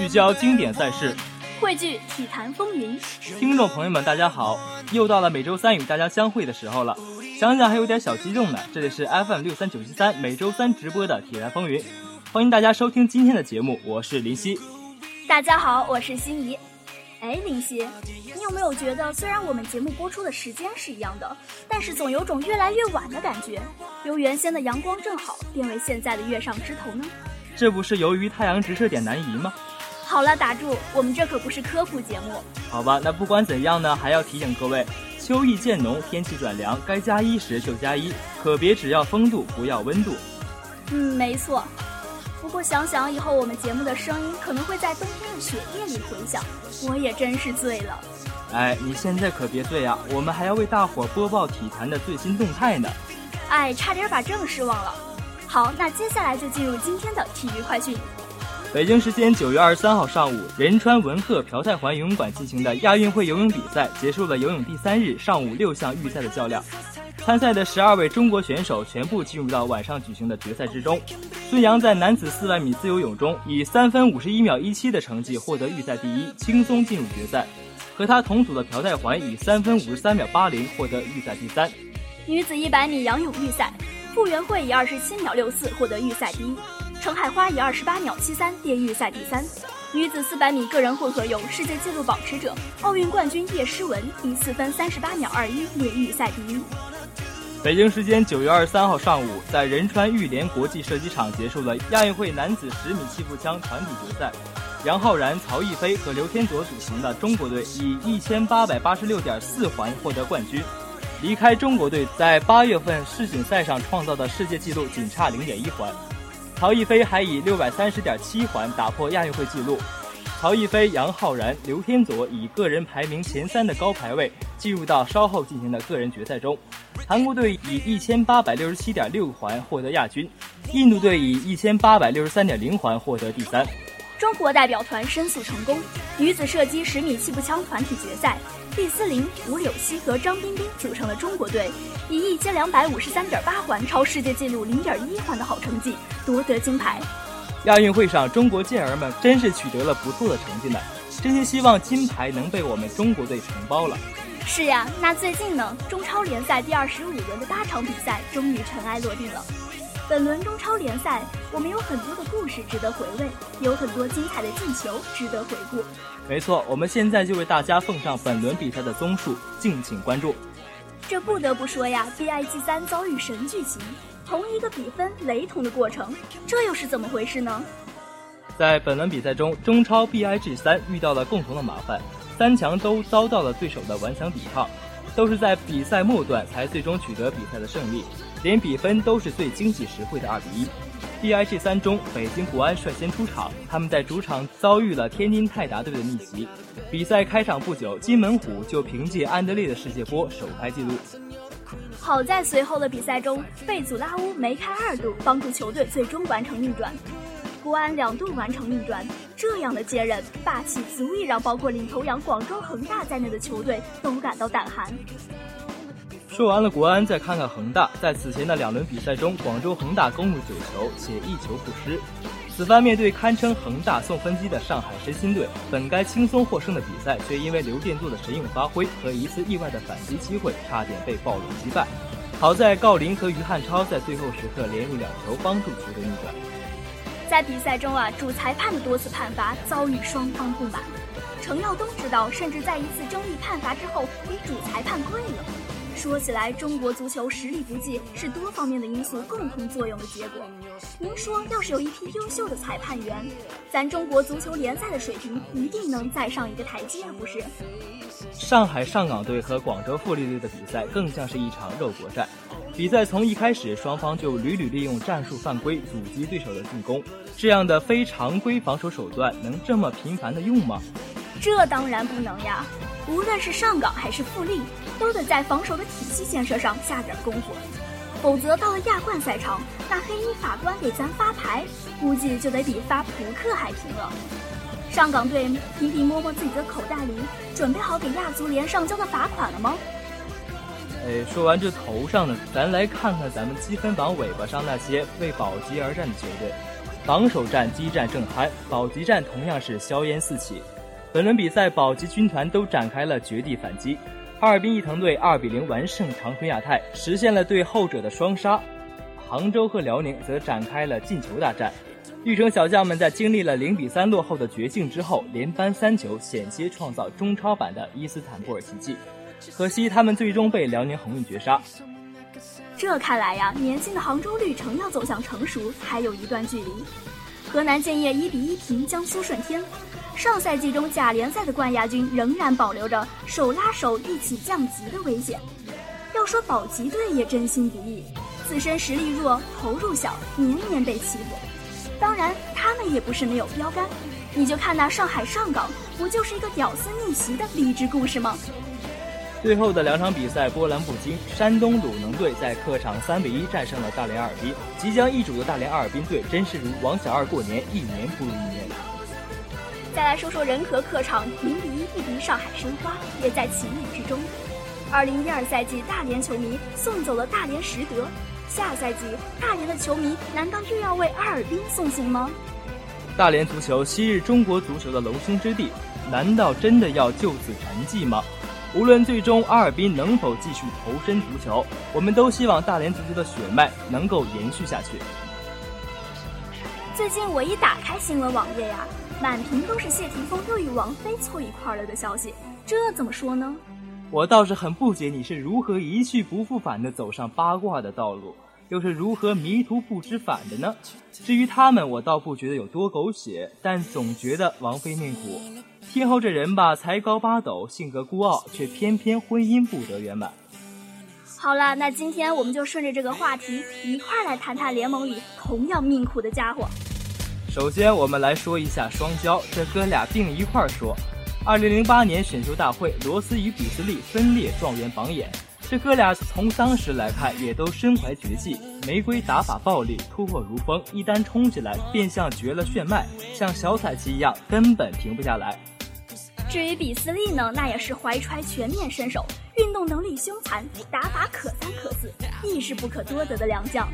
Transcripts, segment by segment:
聚焦经典赛事，汇聚体坛风云。听众朋友们，大家好！又到了每周三与大家相会的时候了，想想还有点小激动呢。这里是 FM 六三九七三每周三直播的体坛风云，欢迎大家收听今天的节目，我是林夕。大家好，我是心怡。哎，林夕，你有没有觉得，虽然我们节目播出的时间是一样的，但是总有种越来越晚的感觉，由原先的阳光正好变为现在的月上枝头呢？这不是由于太阳直射点南移吗？好了，打住，我们这可不是科普节目。好吧，那不管怎样呢，还要提醒各位，秋意渐浓，天气转凉，该加衣时就加衣，可别只要风度，不要温度。嗯，没错。不过想想以后我们节目的声音可能会在冬天的雪夜里回响，我也真是醉了。哎，你现在可别醉啊，我们还要为大伙播报体坛的最新动态呢。哎，差点把正事忘了。好，那接下来就进入今天的体育快讯。北京时间九月二十三号上午，仁川文鹤朴泰桓游泳馆进行的亚运会游泳比赛结束了游泳第三日上午六项预赛的较量。参赛的十二位中国选手全部进入到晚上举行的决赛之中。孙杨在男子四百米自由泳中以三分五十一秒一七的成绩获得预赛第一，轻松进入决赛。和他同组的朴泰桓以三分五十三秒八零获得预赛第三。女子一百米仰泳预赛，傅园慧以二十七秒六四获得预赛第一，程海花以二十八秒七三垫预赛第三。女子四百米个人混合泳世界纪录保持者、奥运冠军叶诗文以四分三十八秒二一列预赛第一。北京时间九月二十三号上午，在仁川玉莲国际射击场结束了亚运会男子十米气步枪团体决赛，杨浩然、曹逸飞和刘天佐组成的中国队以一千八百八十六点四环获得冠军，离开中国队在八月份世锦赛上创造的世界纪录仅差零点一环。曹逸飞还以六百三十点七环打破亚运会纪录。曹逸飞、杨浩然、刘天佐以个人排名前三的高排位进入到稍后进行的个人决赛中。韩国队以一千八百六十七点六环获得亚军，印度队以一千八百六十三点零环获得第三。中国代表团申诉成功，女子射击十米气步枪团体决赛，毕思琳、吴柳溪和张彬彬组成了中国队以一千两百五十三点八环超世界纪录零点一环的好成绩夺得金牌。亚运会上，中国健儿们真是取得了不错的成绩呢。真心希望金牌能被我们中国队承包了。是呀，那最近呢，中超联赛第二十五轮的八场比赛终于尘埃落定了。本轮中超联赛，我们有很多的故事值得回味，有很多精彩的进球值得回顾。没错，我们现在就为大家奉上本轮比赛的综述，敬请关注。这不得不说呀，BIG 三遭遇神剧情。同一个比分，雷同的过程，这又是怎么回事呢？在本轮比赛中，中超 BIG 三遇到了共同的麻烦，三强都遭到了对手的顽强抵抗，都是在比赛末段才最终取得比赛的胜利，连比分都是最经济实惠的二比一。D I G 三中，北京国安率先出场，他们在主场遭遇了天津泰达队的逆袭。比赛开场不久，金门虎就凭借安德烈的世界波首开纪录。好在随后的比赛中，贝祖拉乌梅开二度，帮助球队最终完成逆转。国安两度完成逆转，这样的接任霸气，足以让包括领头羊广州恒大在内的球队都感到胆寒。说完了国安，再看看恒大，在此前的两轮比赛中，广州恒大攻入九球，且一球不失。此番面对堪称恒大送分机的上海申鑫队，本该轻松获胜的比赛，却因为刘殿座的神勇发挥和一次意外的反击机会，差点被暴龙击败。好在郜林和于汉超在最后时刻连入两球，帮助球队逆转。在比赛中啊，主裁判的多次判罚遭遇双方不满，程耀东指导甚至在一次争议判罚之后给主裁判跪了。说起来，中国足球实力不济是多方面的因素共同作用的结果。您说，要是有一批优秀的裁判员，咱中国足球联赛的水平一定能再上一个台阶，不是？上海上港队和广州富力队的比赛更像是一场肉搏战。比赛从一开始，双方就屡屡利用战术犯规阻击对手的进攻，这样的非常规防守手段能这么频繁的用吗？这当然不能呀！无论是上港还是富力。都得在防守的体系建设上下点功夫，否则到了亚冠赛场，那黑衣法官给咱发牌，估计就得比发扑克还平了。上港队频频摸摸自己的口袋里，准备好给亚足联上交的罚款了吗？哎，说完这头上的，咱来看看咱们积分榜尾巴上那些为保级而战的球队。防守战激战正酣，保级战同样是硝烟四起。本轮比赛，保级军团都展开了绝地反击。哈尔滨伊藤队二比零完胜长春亚泰，实现了对后者的双杀。杭州和辽宁则展开了进球大战。绿城小将们在经历了零比三落后的绝境之后，连扳三球，险些创造中超版的伊斯坦布尔奇迹。可惜他们最终被辽宁宏运绝杀。这看来呀，年轻的杭州绿城要走向成熟还有一段距离。河南建业一比一平江苏舜天。上赛季中甲联赛的冠亚军仍然保留着手拉手一起降级的危险。要说保级队也真心不易，自身实力弱，投入小，年年被欺负。当然，他们也不是没有标杆。你就看那上海上港，不就是一个屌丝逆袭的励志故事吗？最后的两场比赛波澜不惊，山东鲁能队在客场三比一战胜了大连阿尔滨。即将易主的大连阿尔滨队真是如王小二过年，一年不如一年。再来说说仁和客场零比一不敌上海申花，也在情理之中。二零一二赛季，大连球迷送走了大连实德，下赛季大连的球迷难道又要为阿尔滨送行吗？大连足球昔日中国足球的龙兴之地，难道真的要就此沉寂吗？无论最终阿尔滨能否继续投身足球，我们都希望大连足球的血脉能够延续下去。最近我一打开新闻网页呀。满屏都是谢霆锋又与王菲凑一块了的消息，这怎么说呢？我倒是很不解你是如何一去不复返的走上八卦的道路，又是如何迷途不知返的呢？至于他们，我倒不觉得有多狗血，但总觉得王菲命苦。天后这人吧，才高八斗，性格孤傲，却偏偏婚姻不得圆满。好了，那今天我们就顺着这个话题一块来谈谈联盟里同样命苦的家伙。首先，我们来说一下双骄，这哥俩并一块儿说。二零零八年选秀大会，罗斯与比斯利分列状元榜眼。这哥俩从当时来看，也都身怀绝技，玫瑰打法暴力，突破如风，一旦冲起来便像绝了血脉，像小彩旗一样，根本停不下来。至于比斯利呢，那也是怀揣全面身手，运动能力凶残，打法可三可四，亦是不可多得的良将。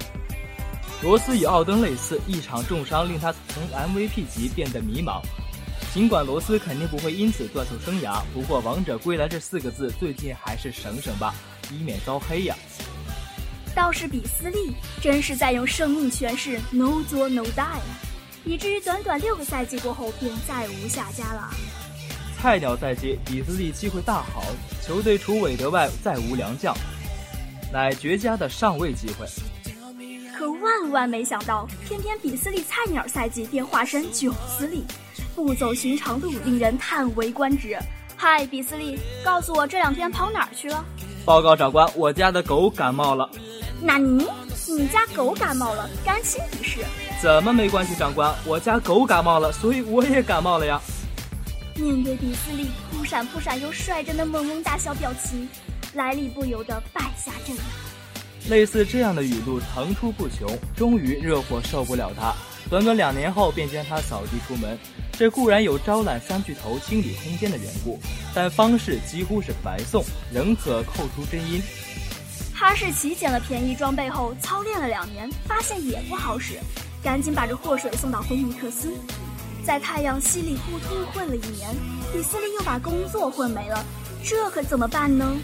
罗斯与奥登类似，一场重伤令他从 MVP 级变得迷茫。尽管罗斯肯定不会因此断送生涯，不过“王者归来”这四个字最近还是省省吧，以免遭黑呀。倒是比斯利，真是在用生命诠释 “no 作 no die”，以至于短短六个赛季过后便再无下家了。菜鸟赛季，比斯利机会大好，球队除韦德外再无良将，乃绝佳的上位机会。可万万没想到，偏偏比斯利菜鸟赛季便化身囧斯利，不走寻常路，令人叹为观止。嗨，比斯利，告诉我这两天跑哪儿去了？报告长官，我家的狗感冒了。纳尼？你家狗感冒了？干心一事？怎么没关系，长官？我家狗感冒了，所以我也感冒了呀。面对比斯利扑闪扑闪又率真的萌萌大小表情，莱利不由得败下阵来。类似这样的语录层出不穷，终于热火受不了他，短短两年后便将他扫地出门。这固然有招揽三巨头清理空间的缘故，但方式几乎是白送，仍可扣出真因。哈士奇捡了便宜装备后，操练了两年，发现也不好使，赶紧把这祸水送到菲尼克斯，在太阳稀里糊涂混了一年，比斯利又把工作混没了，这可怎么办呢？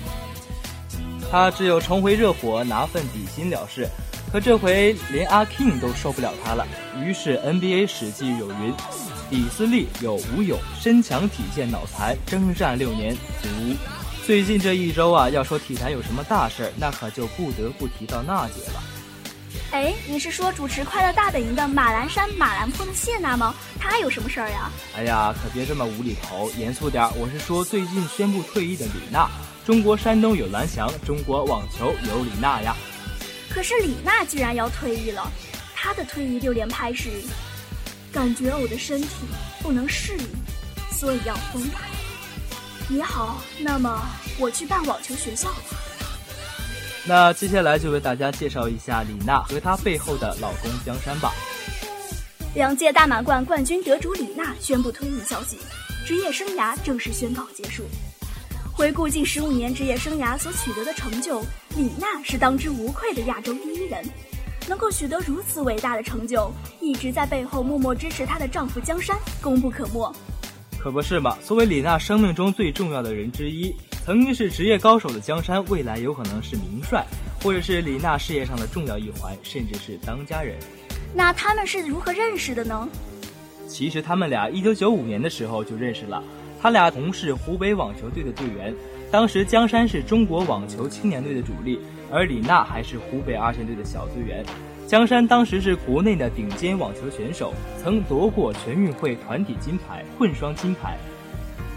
他只有重回热火拿份底薪了事，可这回连阿 King 都受不了他了。于是 NBA 史记有云：比斯利有吴勇身强体健脑残，征战六年足。最近这一周啊，要说体坛有什么大事儿，那可就不得不提到娜姐了。哎，你是说主持《快乐大本营》的马栏山马兰坡的谢娜吗？她有什么事儿呀？哎呀，可别这么无厘头，严肃点。我是说最近宣布退役的李娜。中国山东有蓝翔，中国网球有李娜呀。可是李娜居然要退役了，她的退役六连拍是感觉我的身体不能适应，所以要分开。也好，那么我去办网球学校吧。那接下来就为大家介绍一下李娜和她背后的老公江山吧。两届大满贯冠军得主李娜宣布退役消息，职业生涯正式宣告结束。回顾近十五年职业生涯所取得的成就，李娜是当之无愧的亚洲第一人，能够取得如此伟大的成就，一直在背后默默支持她的丈夫江山，功不可没。可不是嘛？作为李娜生命中最重要的人之一，曾经是职业高手的江山，未来有可能是名帅，或者是李娜事业上的重要一环，甚至是当家人。那他们是如何认识的呢？其实他们俩一九九五年的时候就认识了，他俩同是湖北网球队的队员。当时江山是中国网球青年队的主力，而李娜还是湖北二线队的小队员。江山当时是国内的顶尖网球选手，曾夺过全运会团体金牌、混双金牌。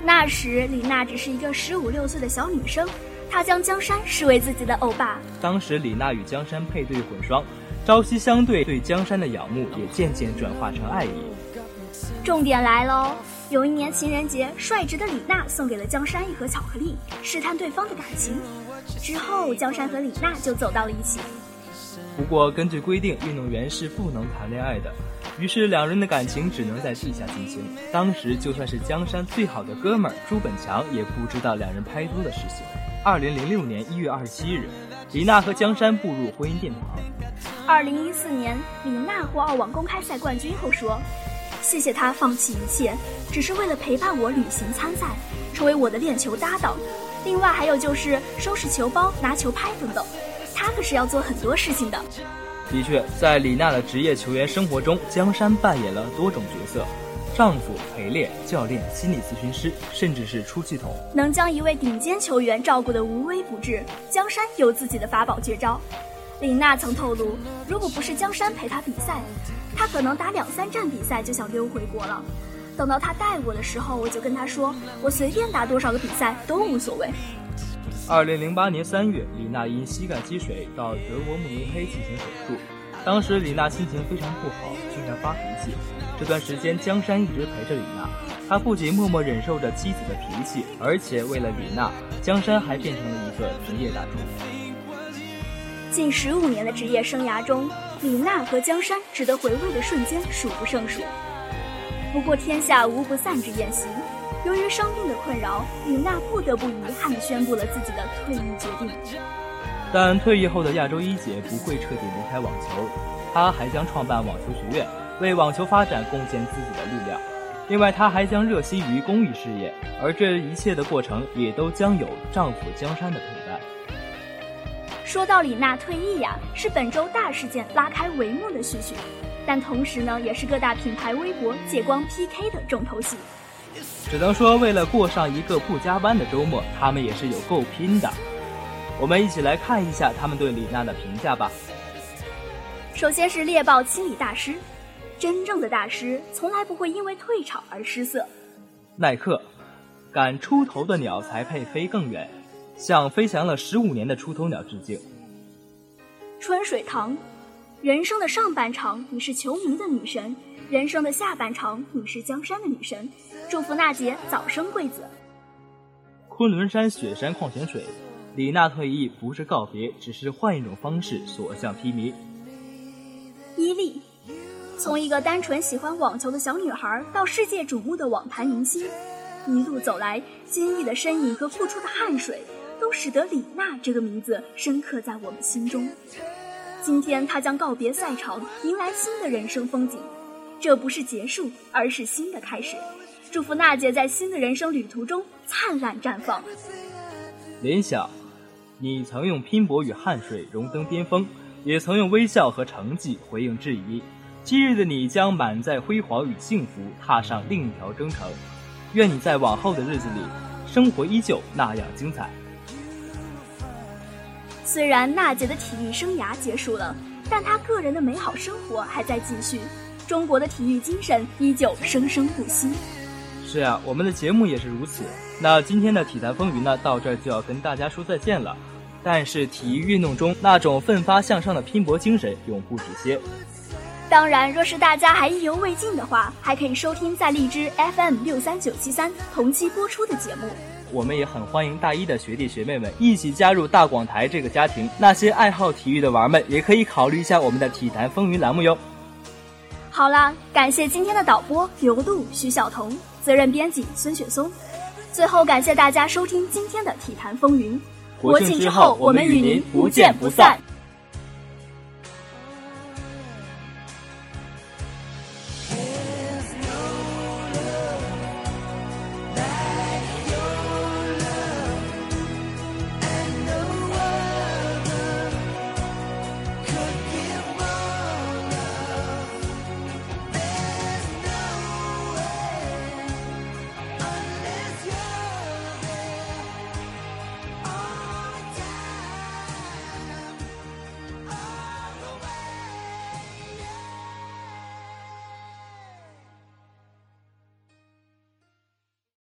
那时李娜只是一个十五六岁的小女生，她将江山视为自己的欧巴。当时李娜与江山配对混双，朝夕相对，对江山的仰慕也渐渐转化成爱意。重点来喽！有一年情人节，率直的李娜送给了江山一盒巧克力，试探对方的感情。之后，江山和李娜就走到了一起。不过，根据规定，运动员是不能谈恋爱的，于是两人的感情只能在地下进行。当时，就算是江山最好的哥们儿朱本强也不知道两人拍拖的事情。二零零六年一月二十七日，李娜和江山步入婚姻殿堂。二零一四年，李娜获澳网公开赛冠军后说：“谢谢他放弃一切，只是为了陪伴我旅行参赛，成为我的练球搭档。另外还有就是收拾球包、拿球拍等等。”他可是要做很多事情的。的确，在李娜的职业球员生活中，江山扮演了多种角色：丈夫、陪练、教练、心理咨询师，甚至是出气筒。能将一位顶尖球员照顾得无微不至，江山有自己的法宝绝招。李娜曾透露，如果不是江山陪她比赛，她可能打两三站比赛就想溜回国了。等到他带我的时候，我就跟他说，我随便打多少个比赛都无所谓。二零零八年三月，李娜因膝盖积水到德国慕尼黑进行手术。当时李娜心情非常不好，经常发脾气。这段时间，江山一直陪着李娜，他不仅默默忍受着妻子的脾气，而且为了李娜，江山还变成了一个职业大厨。近十五年的职业生涯中，李娜和江山值得回味的瞬间数不胜数。不过天下无不散之宴席。由于生病的困扰，李娜不得不遗憾地宣布了自己的退役决定。但退役后的亚洲一姐不会彻底离开网球，她还将创办网球学院，为网球发展贡献自己的力量。另外，她还将热心于公益事业，而这一切的过程也都将有丈夫江山的陪伴。说到李娜退役呀，是本周大事件拉开帷幕的序曲，但同时呢，也是各大品牌微博借光 PK 的重头戏。只能说，为了过上一个不加班的周末，他们也是有够拼的。我们一起来看一下他们对李娜的评价吧。首先是猎豹清理大师，真正的大师从来不会因为退场而失色。耐克，敢出头的鸟才配飞更远，向飞翔了十五年的出头鸟致敬。春水堂，人生的上半场你是球迷的女神，人生的下半场你是江山的女神。祝福娜姐早生贵子。昆仑山雪山矿泉水，李娜退役不是告别，只是换一种方式所向披靡。伊利，从一个单纯喜欢网球的小女孩到世界瞩目的网坛明星，一路走来，坚毅的身影和付出的汗水，都使得李娜这个名字深刻在我们心中。今天，她将告别赛场，迎来新的人生风景。这不是结束，而是新的开始。祝福娜姐在新的人生旅途中灿烂绽放。联想，你曾用拼搏与汗水荣登巅峰，也曾用微笑和成绩回应质疑。今日的你将满载辉煌与幸福，踏上另一条征程。愿你在往后的日子里，生活依旧那样精彩。虽然娜姐的体育生涯结束了，但她个人的美好生活还在继续。中国的体育精神依旧生生不息。是啊，我们的节目也是如此。那今天的体坛风云呢，到这儿就要跟大家说再见了。但是体育运动中那种奋发向上的拼搏精神永不止歇。当然，若是大家还意犹未尽的话，还可以收听在荔枝 FM 六三九七三同期播出的节目。我们也很欢迎大一的学弟学妹们一起加入大广台这个家庭。那些爱好体育的娃们也可以考虑一下我们的体坛风云栏目哟。好啦，感谢今天的导播刘露、徐晓彤。责任编辑孙雪松，最后感谢大家收听今天的体坛风云。国庆之后，我们与您不见不散。